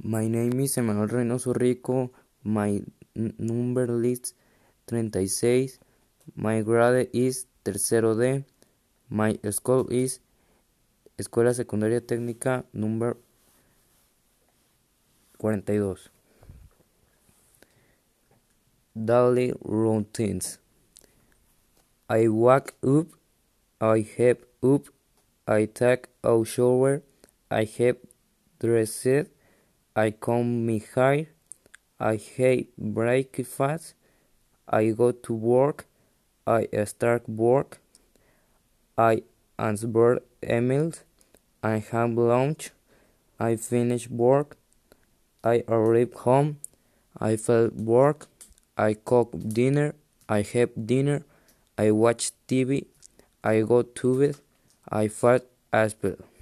My name is Emanuel Reynoso Rico. My number is 36. My grade is tercero D. My school is Escuela Secundaria Técnica number 42. Daily routines. I wake up. I have up. I take a shower. I have dressed. I comb my hair. I have breakfast. I go to work. I start work. I answer emails. I have lunch. I finish work. I arrive home. I feel work. I cook dinner. I have dinner. I watch TV. I go to bed. I fall asleep.